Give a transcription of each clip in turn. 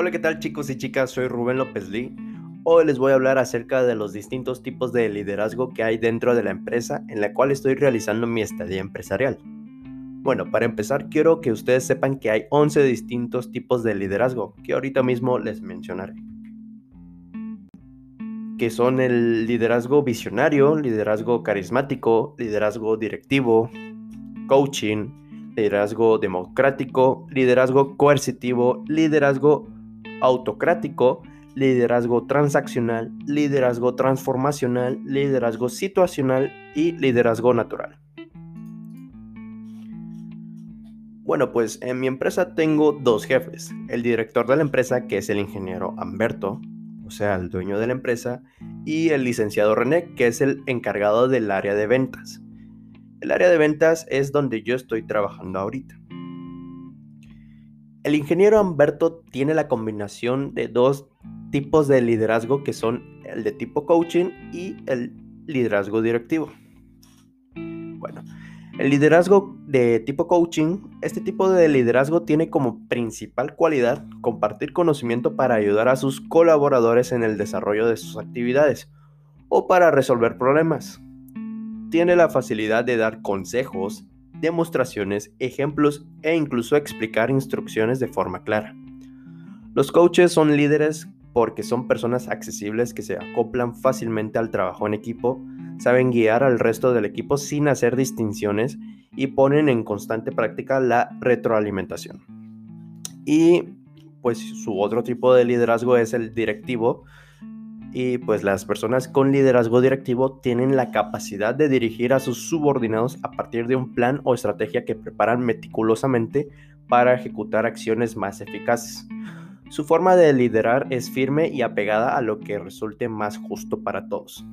Hola, ¿qué tal chicos y chicas? Soy Rubén López Lee. Hoy les voy a hablar acerca de los distintos tipos de liderazgo que hay dentro de la empresa en la cual estoy realizando mi estadía empresarial. Bueno, para empezar quiero que ustedes sepan que hay 11 distintos tipos de liderazgo que ahorita mismo les mencionaré. Que son el liderazgo visionario, liderazgo carismático, liderazgo directivo, coaching, liderazgo democrático, liderazgo coercitivo, liderazgo autocrático, liderazgo transaccional, liderazgo transformacional, liderazgo situacional y liderazgo natural. Bueno, pues en mi empresa tengo dos jefes. El director de la empresa, que es el ingeniero Amberto, o sea, el dueño de la empresa, y el licenciado René, que es el encargado del área de ventas. El área de ventas es donde yo estoy trabajando ahorita. El ingeniero Amberto tiene la combinación de dos tipos de liderazgo que son el de tipo coaching y el liderazgo directivo. Bueno, el liderazgo de tipo coaching, este tipo de liderazgo tiene como principal cualidad compartir conocimiento para ayudar a sus colaboradores en el desarrollo de sus actividades o para resolver problemas. Tiene la facilidad de dar consejos, demostraciones, ejemplos e incluso explicar instrucciones de forma clara. Los coaches son líderes porque son personas accesibles que se acoplan fácilmente al trabajo en equipo, saben guiar al resto del equipo sin hacer distinciones y ponen en constante práctica la retroalimentación. Y pues su otro tipo de liderazgo es el directivo, y pues las personas con liderazgo directivo tienen la capacidad de dirigir a sus subordinados a partir de un plan o estrategia que preparan meticulosamente para ejecutar acciones más eficaces. Su forma de liderar es firme y apegada a lo que resulte más justo para todos.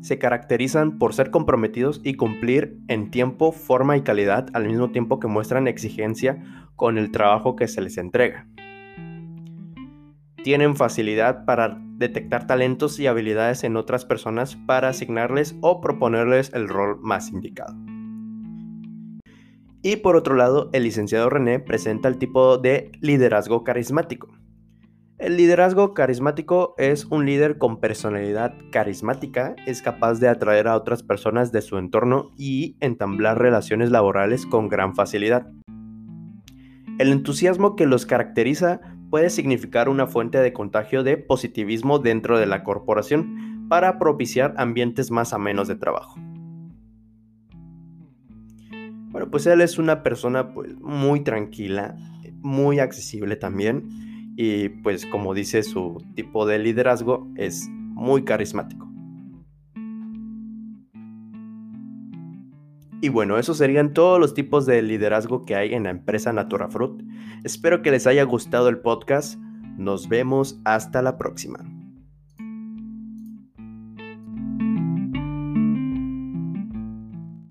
Se caracterizan por ser comprometidos y cumplir en tiempo, forma y calidad al mismo tiempo que muestran exigencia con el trabajo que se les entrega. Tienen facilidad para detectar talentos y habilidades en otras personas para asignarles o proponerles el rol más indicado. Y por otro lado, el licenciado René presenta el tipo de liderazgo carismático. El liderazgo carismático es un líder con personalidad carismática, es capaz de atraer a otras personas de su entorno y entablar relaciones laborales con gran facilidad. El entusiasmo que los caracteriza puede significar una fuente de contagio de positivismo dentro de la corporación para propiciar ambientes más amenos de trabajo. Bueno, pues él es una persona pues, muy tranquila, muy accesible también y pues como dice su tipo de liderazgo es muy carismático. Y bueno, esos serían todos los tipos de liderazgo que hay en la empresa Natura Fruit. Espero que les haya gustado el podcast. Nos vemos hasta la próxima.